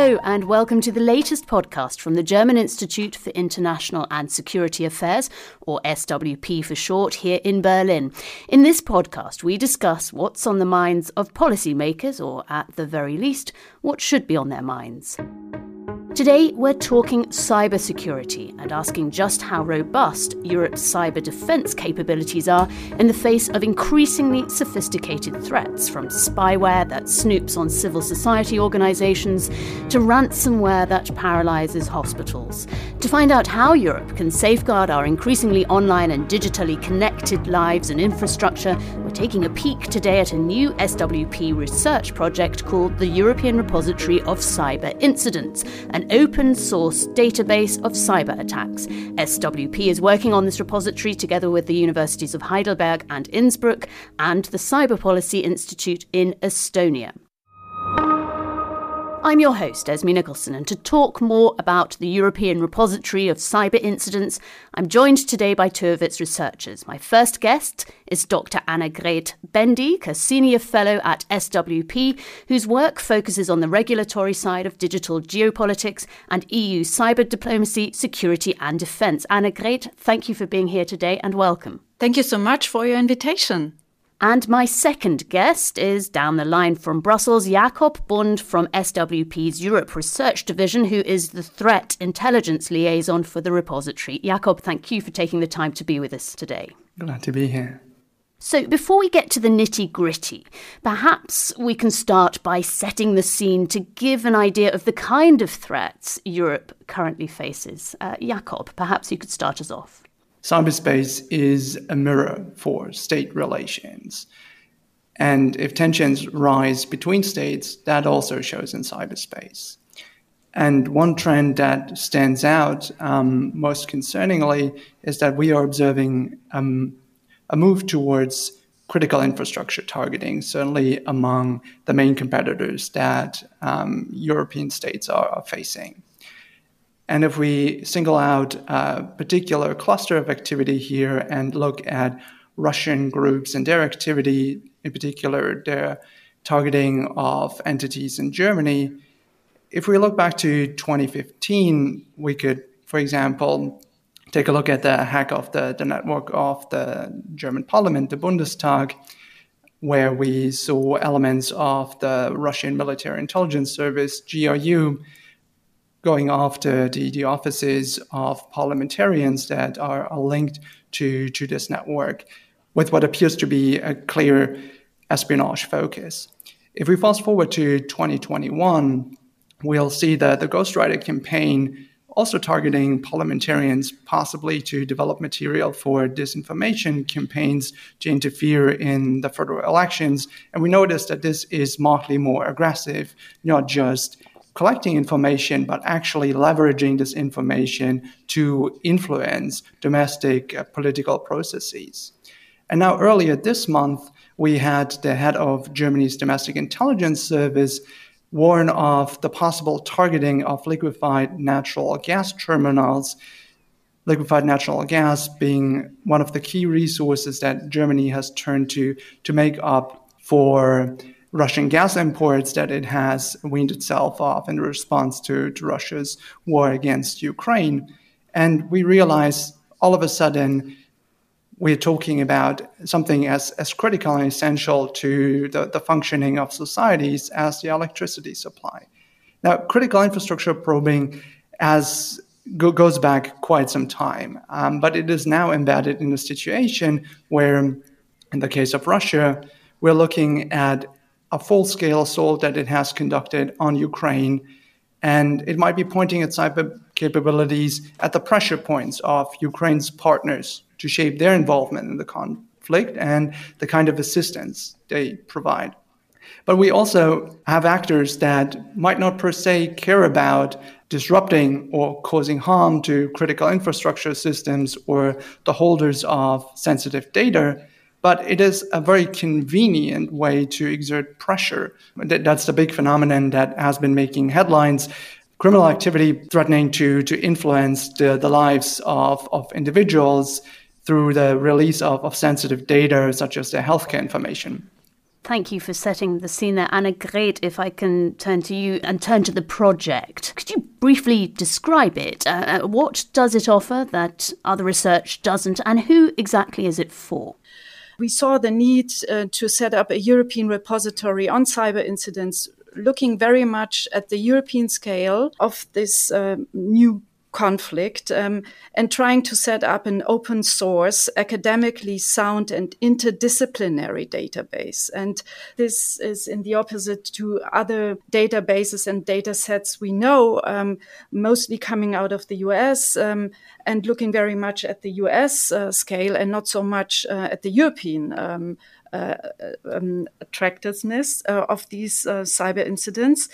Hello, and welcome to the latest podcast from the German Institute for International and Security Affairs, or SWP for short, here in Berlin. In this podcast, we discuss what's on the minds of policymakers, or at the very least, what should be on their minds. Today, we're talking cybersecurity and asking just how robust Europe's cyber defense capabilities are in the face of increasingly sophisticated threats, from spyware that snoops on civil society organizations to ransomware that paralyzes hospitals. To find out how Europe can safeguard our increasingly online and digitally connected lives and infrastructure, we're taking a peek today at a new SWP research project called the European Repository of Cyber Incidents, an open source database of cyber attacks. SWP is working on this repository together with the universities of Heidelberg and Innsbruck and the Cyber Policy Institute in Estonia. I'm your host, Esme Nicholson, and to talk more about the European Repository of Cyber Incidents, I'm joined today by two of its researchers. My first guest is Dr. Annegret Bendiek, a senior fellow at SWP, whose work focuses on the regulatory side of digital geopolitics and EU cyber diplomacy, security, and defense. Annegret, thank you for being here today and welcome. Thank you so much for your invitation. And my second guest is down the line from Brussels, Jakob Bund from SWP's Europe Research Division, who is the threat intelligence liaison for the repository. Jakob, thank you for taking the time to be with us today. Glad to be here. So, before we get to the nitty gritty, perhaps we can start by setting the scene to give an idea of the kind of threats Europe currently faces. Uh, Jakob, perhaps you could start us off. Cyberspace is a mirror for state relations. And if tensions rise between states, that also shows in cyberspace. And one trend that stands out um, most concerningly is that we are observing um, a move towards critical infrastructure targeting, certainly among the main competitors that um, European states are, are facing. And if we single out a particular cluster of activity here and look at Russian groups and their activity, in particular their targeting of entities in Germany, if we look back to 2015, we could, for example, take a look at the hack of the, the network of the German parliament, the Bundestag, where we saw elements of the Russian military intelligence service, GRU, going after the, the offices of parliamentarians that are, are linked to, to this network with what appears to be a clear espionage focus. If we fast forward to 2021, we'll see that the Ghostwriter campaign also targeting parliamentarians, possibly to develop material for disinformation campaigns to interfere in the federal elections. And we notice that this is markedly more aggressive, not just collecting information, but actually leveraging this information to influence domestic uh, political processes. And now, earlier this month, we had the head of Germany's domestic intelligence service warn of the possible targeting of liquefied natural gas terminals. Liquefied natural gas being one of the key resources that Germany has turned to to make up for Russian gas imports that it has weaned itself off in response to, to Russia's war against Ukraine. And we realize all of a sudden we're talking about something as, as critical and essential to the, the functioning of societies as the electricity supply. Now, critical infrastructure probing as go, goes back quite some time, um, but it is now embedded in a situation where, in the case of Russia, we're looking at a full scale assault that it has conducted on Ukraine. And it might be pointing its cyber capabilities at the pressure points of Ukraine's partners to shape their involvement in the conflict and the kind of assistance they provide. But we also have actors that might not per se care about disrupting or causing harm to critical infrastructure systems or the holders of sensitive data, but it is a very convenient way to exert pressure. That's the big phenomenon that has been making headlines. Criminal activity threatening to, to influence the, the lives of, of individuals through the release of, of sensitive data, such as their healthcare information. Thank you for setting the scene there. Annegret, if I can turn to you and turn to the project. Could you briefly describe it? Uh, uh, what does it offer that other research doesn't, and who exactly is it for? We saw the need uh, to set up a European repository on cyber incidents looking very much at the European scale of this uh, new conflict um, and trying to set up an open source, academically sound and interdisciplinary database. And this is in the opposite to other databases and data sets we know, um, mostly coming out of the US um, and looking very much at the US uh, scale and not so much uh, at the European uh, um, attractiveness uh, of these uh, cyber incidents.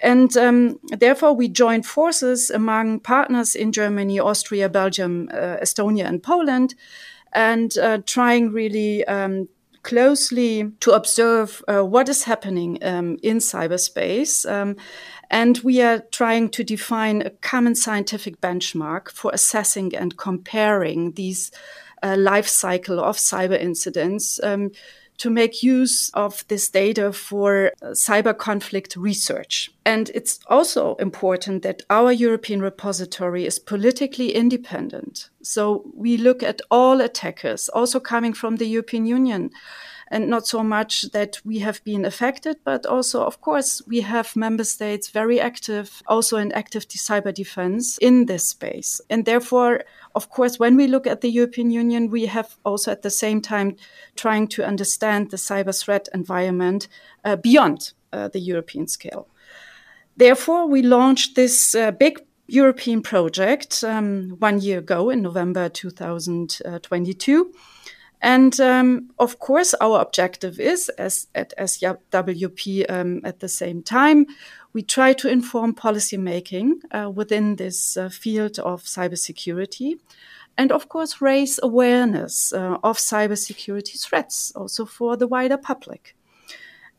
And um, therefore, we joined forces among partners in Germany, Austria, Belgium, Estonia, and Poland, and trying really um, closely to observe uh, what is happening um, in cyberspace. Um, and we are trying to define a common scientific benchmark for assessing and comparing these uh, life cycle of cyber incidents um, to make use of this data for uh, cyber conflict research. And it's also important that our European repository is politically independent. So we look at all attackers, also coming from the European Union and not so much that we have been affected, but also, of course, we have member states very active, also in active cyber defense in this space. And therefore, of course, when we look at the European Union, we have also at the same time trying to understand the cyber threat environment uh, beyond uh, the European scale. Therefore, we launched this uh, big European project um, one year ago in November 2022 and um, of course, our objective is, as at SWP um, at the same time, we try to inform policymaking uh, within this uh, field of cybersecurity. And of course, raise awareness uh, of cybersecurity threats also for the wider public.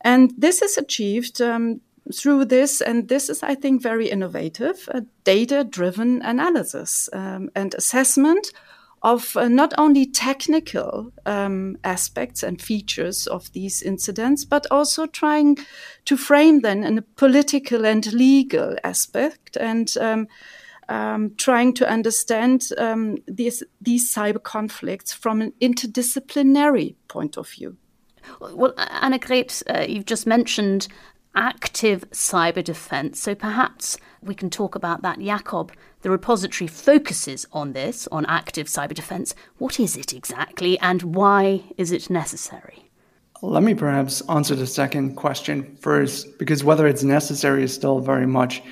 And this is achieved um, through this, and this is, I think, very innovative, data driven analysis um, and assessment of uh, not only technical um, aspects and features of these incidents, but also trying to frame them in a political and legal aspect and um, um, trying to understand um, these, these cyber conflicts from an interdisciplinary point of view. Well, Annegret, uh, you've just mentioned active cyber defense. So perhaps we can talk about that. Jakob, the repository focuses on this, on active cyber defense. What is it exactly and why is it necessary? Let me perhaps answer the second question first, because whether it's necessary is still very much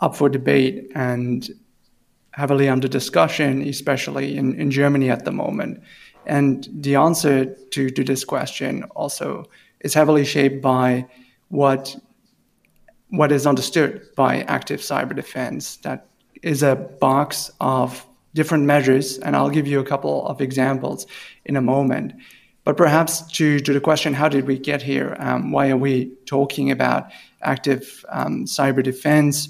up for debate and heavily under discussion, especially in, in Germany at the moment. And the answer to, to this question also is heavily shaped by what what is understood by active cyber defense. That is a box of different measures, and I'll give you a couple of examples in a moment. But perhaps to, to the question, how did we get here? Um, why are we talking about active um, cyber defense?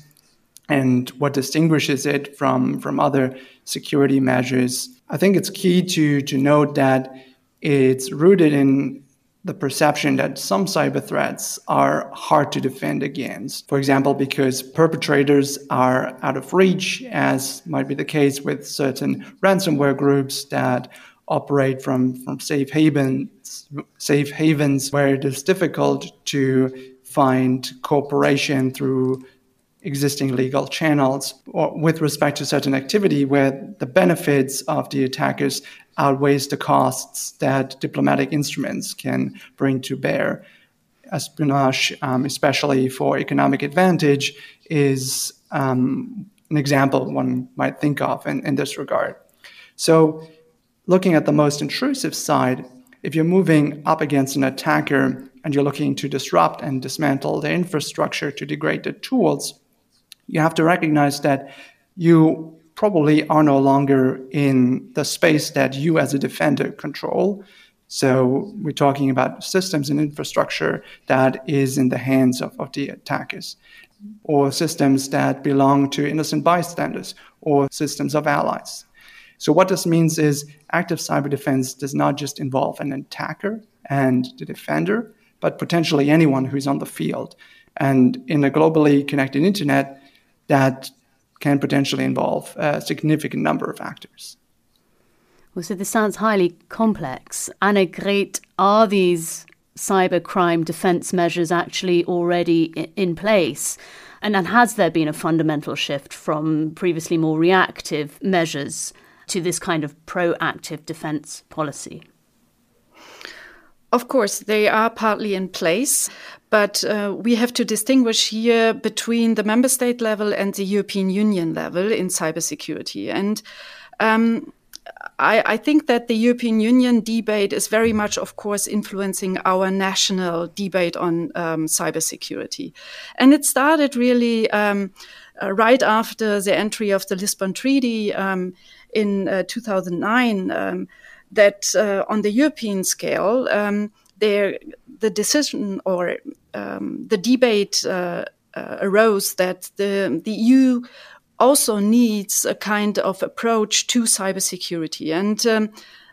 And what distinguishes it from, from other security measures? I think it's key to, to note that it's rooted in the perception that some cyber threats are hard to defend against. For example, because perpetrators are out of reach, as might be the case with certain ransomware groups that operate from, from safe havens, safe havens where it is difficult to find cooperation through existing legal channels with respect to certain activity where the benefits of the attackers outweighs the costs that diplomatic instruments can bring to bear. Espionage, um, especially for economic advantage, is um, an example one might think of in, in this regard. So, looking at the most intrusive side, if you're moving up against an attacker and you're looking to disrupt and dismantle the infrastructure to degrade the tools, you have to recognize that you probably are no longer in the space that you as a defender control. So we're talking about systems and infrastructure that is in the hands of, of the attackers, or systems that belong to innocent bystanders, or systems of allies. So what this means is active cyber defense does not just involve an attacker and the defender, but potentially anyone who's on the field. And in a globally connected internet, that can potentially involve a significant number of actors. Well, so this sounds highly complex. Annegret, are these cybercrime defense measures actually already in place? And, and has there been a fundamental shift from previously more reactive measures to this kind of proactive defense policy? Of course, they are partly in place, but uh, we have to distinguish here between the member state level and the European Union level in cybersecurity. And um, I, I, think that the European Union debate is very much, of course, influencing our national debate on um, cybersecurity. And it started really um, uh, right after the entry of the Lisbon Treaty um, in uh, 2009 um, that uh, on the European scale, um, there the decision or um, the debate uh, uh, arose that the the EU also needs a kind of approach to cybersecurity and. Um,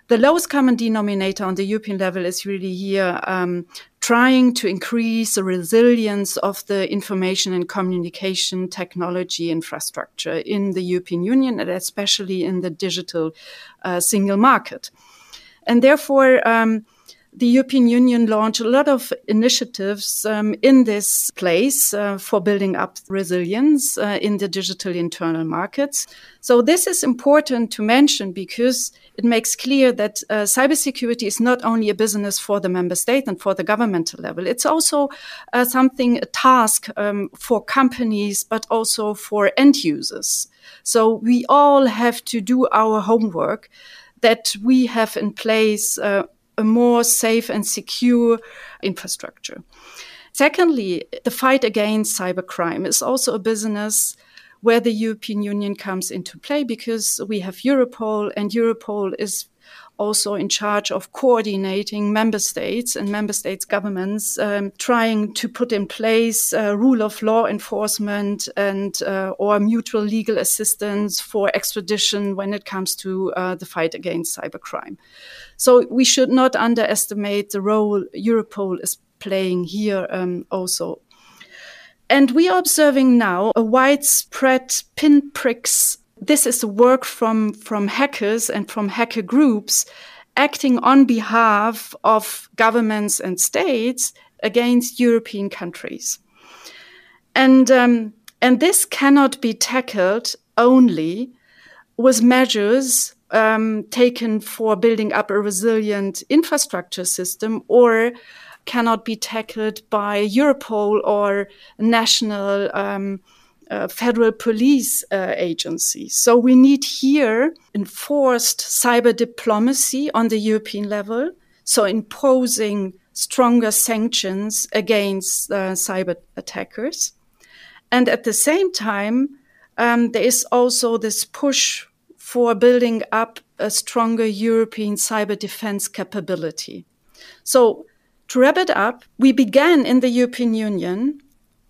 the lowest common denominator on the European level is really here um, trying to increase the resilience of the information and communication technology infrastructure in the European Union and especially in the digital uh, single market. And therefore, um, the European Union launched a lot of initiatives um, in this place uh, for building up resilience uh, in the digital internal markets. So this is important to mention because it makes clear that uh, cybersecurity is not only a business for the member state and for the governmental level. It's also uh, something, a task um, for companies, but also for end users. So we all have to do our homework that we have in place uh, a more safe and secure infrastructure. Secondly, the fight against cybercrime is also a business where the European Union comes into play because we have Europol, and Europol is also in charge of coordinating member states and member states governments um, trying to put in place uh, rule of law enforcement and uh, or mutual legal assistance for extradition when it comes to uh, the fight against cybercrime. So we should not underestimate the role Europol is playing here um, also. And we are observing now a widespread pinpricks this is work from, from hackers and from hacker groups acting on behalf of governments and states against European countries. And, um, and this cannot be tackled only with measures um, taken for building up a resilient infrastructure system or cannot be tackled by Europol or national um, uh, federal police uh, agencies. So we need here enforced cyber diplomacy on the European level. So imposing stronger sanctions against uh, cyber attackers. And at the same time, um, there is also this push for building up a stronger European cyber defense capability. So to wrap it up, we began in the European Union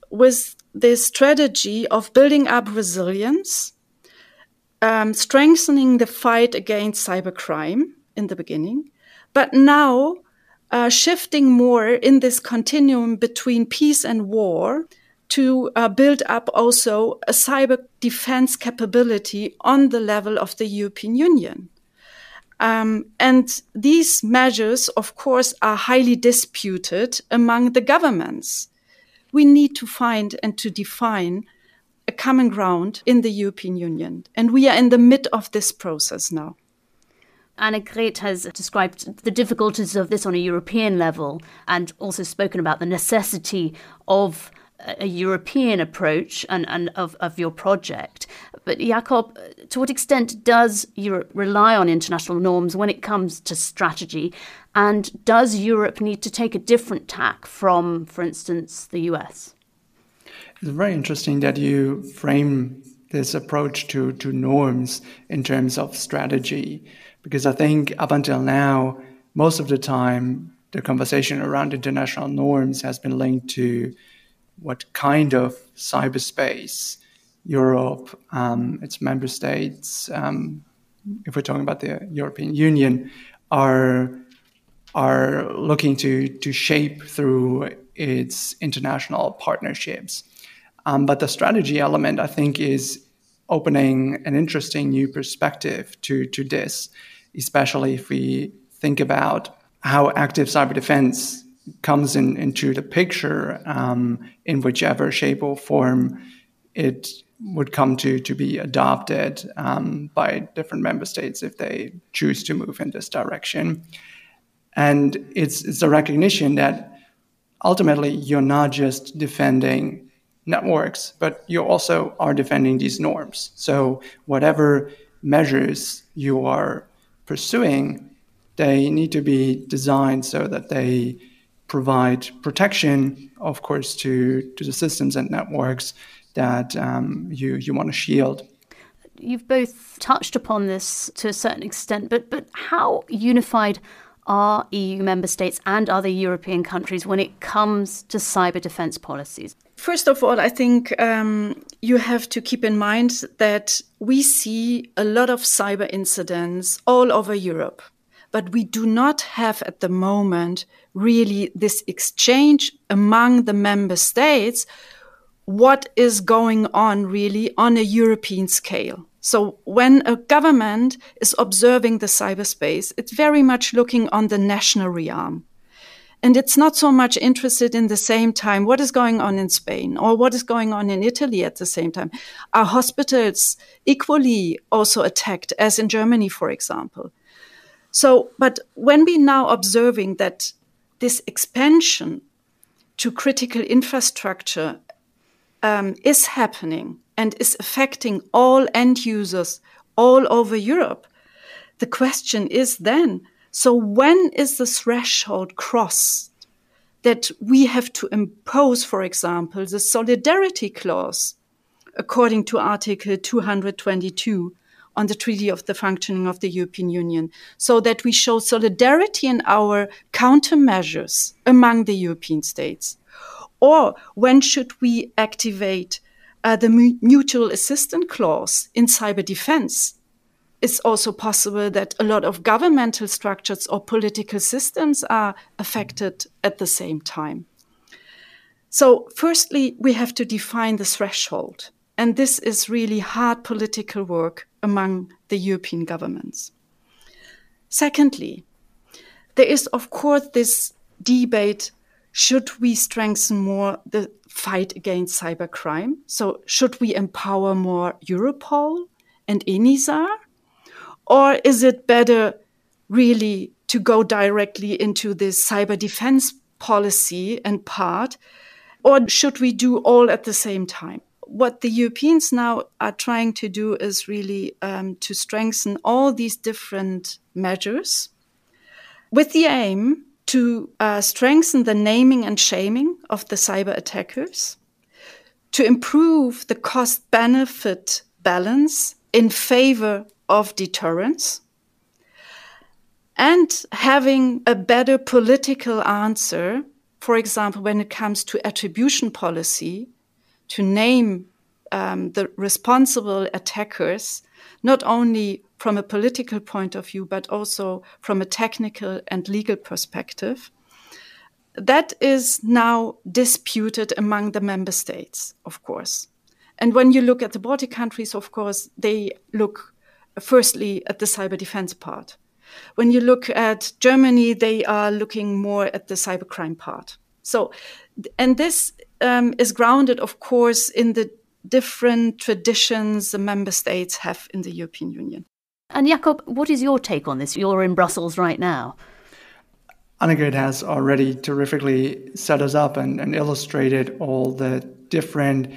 with this strategy of building up resilience, um, strengthening the fight against cybercrime in the beginning, but now uh, shifting more in this continuum between peace and war to uh, build up also a cyber defense capability on the level of the European Union. Um, and these measures, of course, are highly disputed among the governments we need to find and to define a common ground in the European Union. And we are in the mid of this process now. Annegret has described the difficulties of this on a European level and also spoken about the necessity of a European approach and, and of, of your project. But Jakob, uh, to what extent does Europe rely on international norms when it comes to strategy? And does Europe need to take a different tack from, for instance, the US? It's very interesting that you frame this approach to, to norms in terms of strategy, because I think up until now, most of the time, the conversation around international norms has been linked to what kind of cyberspace Europe, um, its member states, um, if we're talking about the European Union, are are looking to, to shape through its international partnerships. Um, but the strategy element, I think, is opening an interesting new perspective to, to this, especially if we think about how active cyber defense comes in, into the picture um, in whichever shape or form it would come to to be adopted um, by different member states if they choose to move in this direction. And it's it's a recognition that ultimately you're not just defending networks, but you also are defending these norms. So whatever measures you are pursuing, they need to be designed so that they provide protection, of course, to, to the systems and networks that um, you you want to shield. You've both touched upon this to a certain extent, but but how unified are EU member states and other European countries when it comes to cyber defense policies? First of all, I think um, you have to keep in mind that we see a lot of cyber incidents all over Europe, but we do not have at the moment really this exchange among the member states what is going on really on a European scale. So when a government is observing the cyberspace, it's very much looking on the national realm. And it's not so much interested in the same time what is going on in Spain or what is going on in Italy at the same time. Are hospitals equally also attacked as in Germany, for example? So, but when we now observing that this expansion to critical infrastructure um, is happening and is affecting all end users all over Europe. The question is then so, when is the threshold crossed that we have to impose, for example, the solidarity clause according to Article 222 on the Treaty of the Functioning of the European Union, so that we show solidarity in our countermeasures among the European states? Or when should we activate uh, the mutual assistance clause in cyber defense? It's also possible that a lot of governmental structures or political systems are affected at the same time. So, firstly, we have to define the threshold. And this is really hard political work among the European governments. Secondly, there is, of course, this debate should we strengthen more the fight against cybercrime? So, should we empower more Europol and ENISA? Or is it better really to go directly into this cyber defense policy and part? Or should we do all at the same time? What the Europeans now are trying to do is really um, to strengthen all these different measures with the aim to uh, strengthen the naming and shaming of the cyber attackers, to improve the cost benefit balance in favor of deterrence, and having a better political answer, for example, when it comes to attribution policy, to name um, the responsible attackers, not only from a political point of view, but also from a technical and legal perspective. That is now disputed among the member states, of course. And when you look at the Baltic countries, of course, they look firstly at the cyber defense part. When you look at Germany, they are looking more at the cybercrime part. So, and this um, is grounded, of course, in the different traditions the member states have in the European Union. And Jakob, what is your take on this? You're in Brussels right now. Annegret has already terrifically set us up and, and illustrated all the different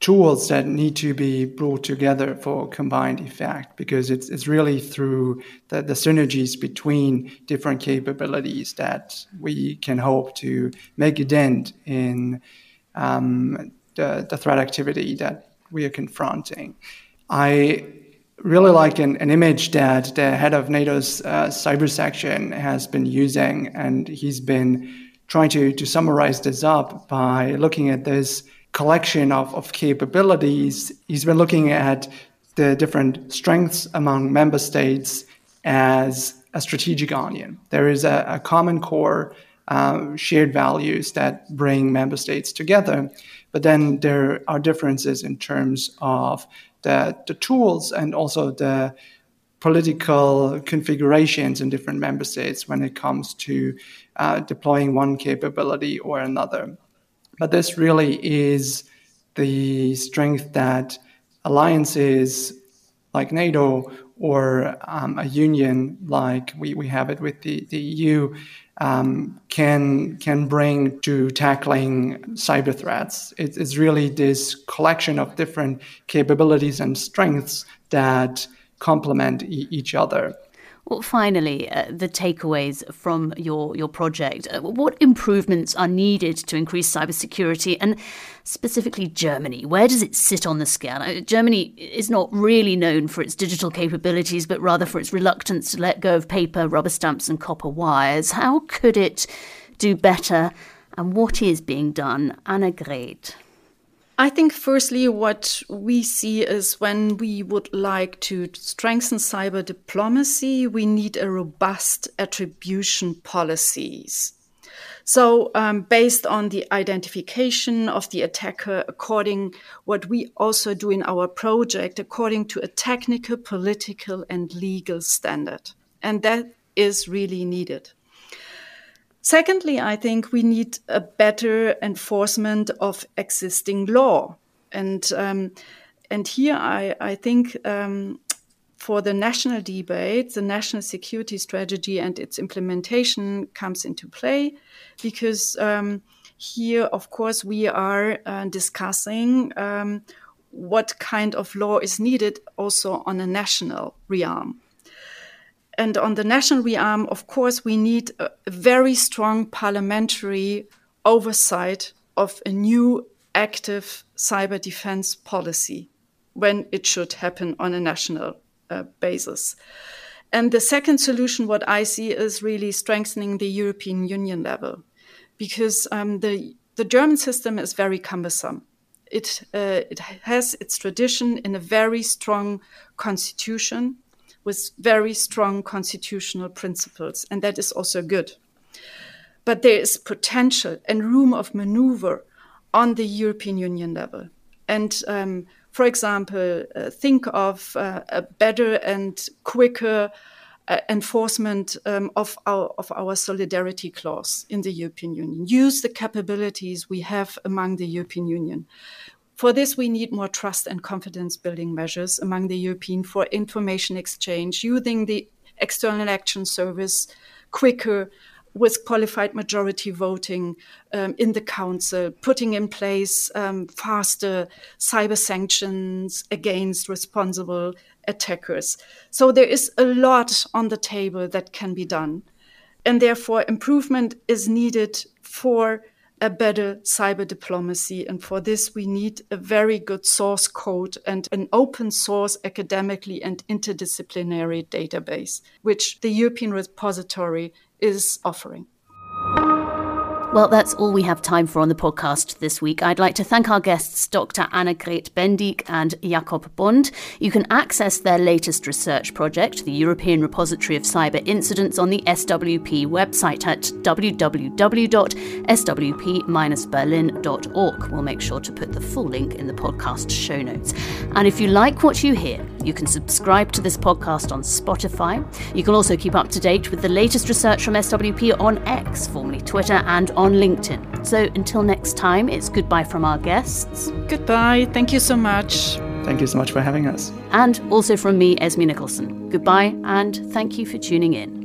tools that need to be brought together for combined effect because it's, it's really through the, the synergies between different capabilities that we can hope to make a dent in um, the, the threat activity that we are confronting. I really like an, an image that the head of NATO's uh, cyber section has been using, and he's been trying to, to summarize this up by looking at this collection of, of capabilities. He's been looking at the different strengths among member states as a strategic onion. There is a, a common core, uh, shared values that bring member states together, but then there are differences in terms of the, the tools and also the political configurations in different member states when it comes to uh, deploying one capability or another. But this really is the strength that alliances like NATO or um, a union like we, we have it with the, the EU um, can can bring to tackling cyber threats. It, it's really this collection of different capabilities and strengths that complement e- each other. Well, finally, uh, the takeaways from your, your project. Uh, what improvements are needed to increase cybersecurity and specifically Germany? Where does it sit on the scale? Uh, Germany is not really known for its digital capabilities, but rather for its reluctance to let go of paper, rubber stamps, and copper wires. How could it do better? And what is being done? Annegret. I think, firstly, what we see is when we would like to strengthen cyber diplomacy, we need a robust attribution policies. So, um, based on the identification of the attacker, according what we also do in our project, according to a technical, political, and legal standard, and that is really needed. Secondly, I think we need a better enforcement of existing law. And, um, and here I, I think um, for the national debate, the national security strategy and its implementation comes into play because um, here, of course, we are uh, discussing um, what kind of law is needed also on a national realm. And on the national realm, of course, we need a very strong parliamentary oversight of a new active cyber defense policy when it should happen on a national uh, basis. And the second solution, what I see, is really strengthening the European Union level, because um, the the German system is very cumbersome. It uh, it has its tradition in a very strong constitution with very strong constitutional principles, and that is also good. But there is potential and room of maneuver on the European Union level. And um, for example, uh, think of uh, a better and quicker uh, enforcement um, of, our, of our solidarity clause in the European Union. Use the capabilities we have among the European Union. For this, we need more trust and confidence building measures among the European for information exchange, using the External Action Service quicker with qualified majority voting um, in the council, putting in place um, faster cyber sanctions against responsible attackers. So there is a lot on the table that can be done. And therefore, improvement is needed for a better cyber diplomacy. And for this, we need a very good source code and an open source academically and interdisciplinary database, which the European repository is offering. Well, that's all we have time for on the podcast this week. I'd like to thank our guests, Dr. Anna Annegret Bendiek and Jakob Bund. You can access their latest research project, the European Repository of Cyber Incidents, on the SWP website at www.swp-berlin.org. We'll make sure to put the full link in the podcast show notes. And if you like what you hear, you can subscribe to this podcast on Spotify. You can also keep up to date with the latest research from SWP on X, formerly Twitter, and on on LinkedIn. So until next time, it's goodbye from our guests. Goodbye. Thank you so much. Thank you so much for having us. And also from me, Esme Nicholson. Goodbye, and thank you for tuning in.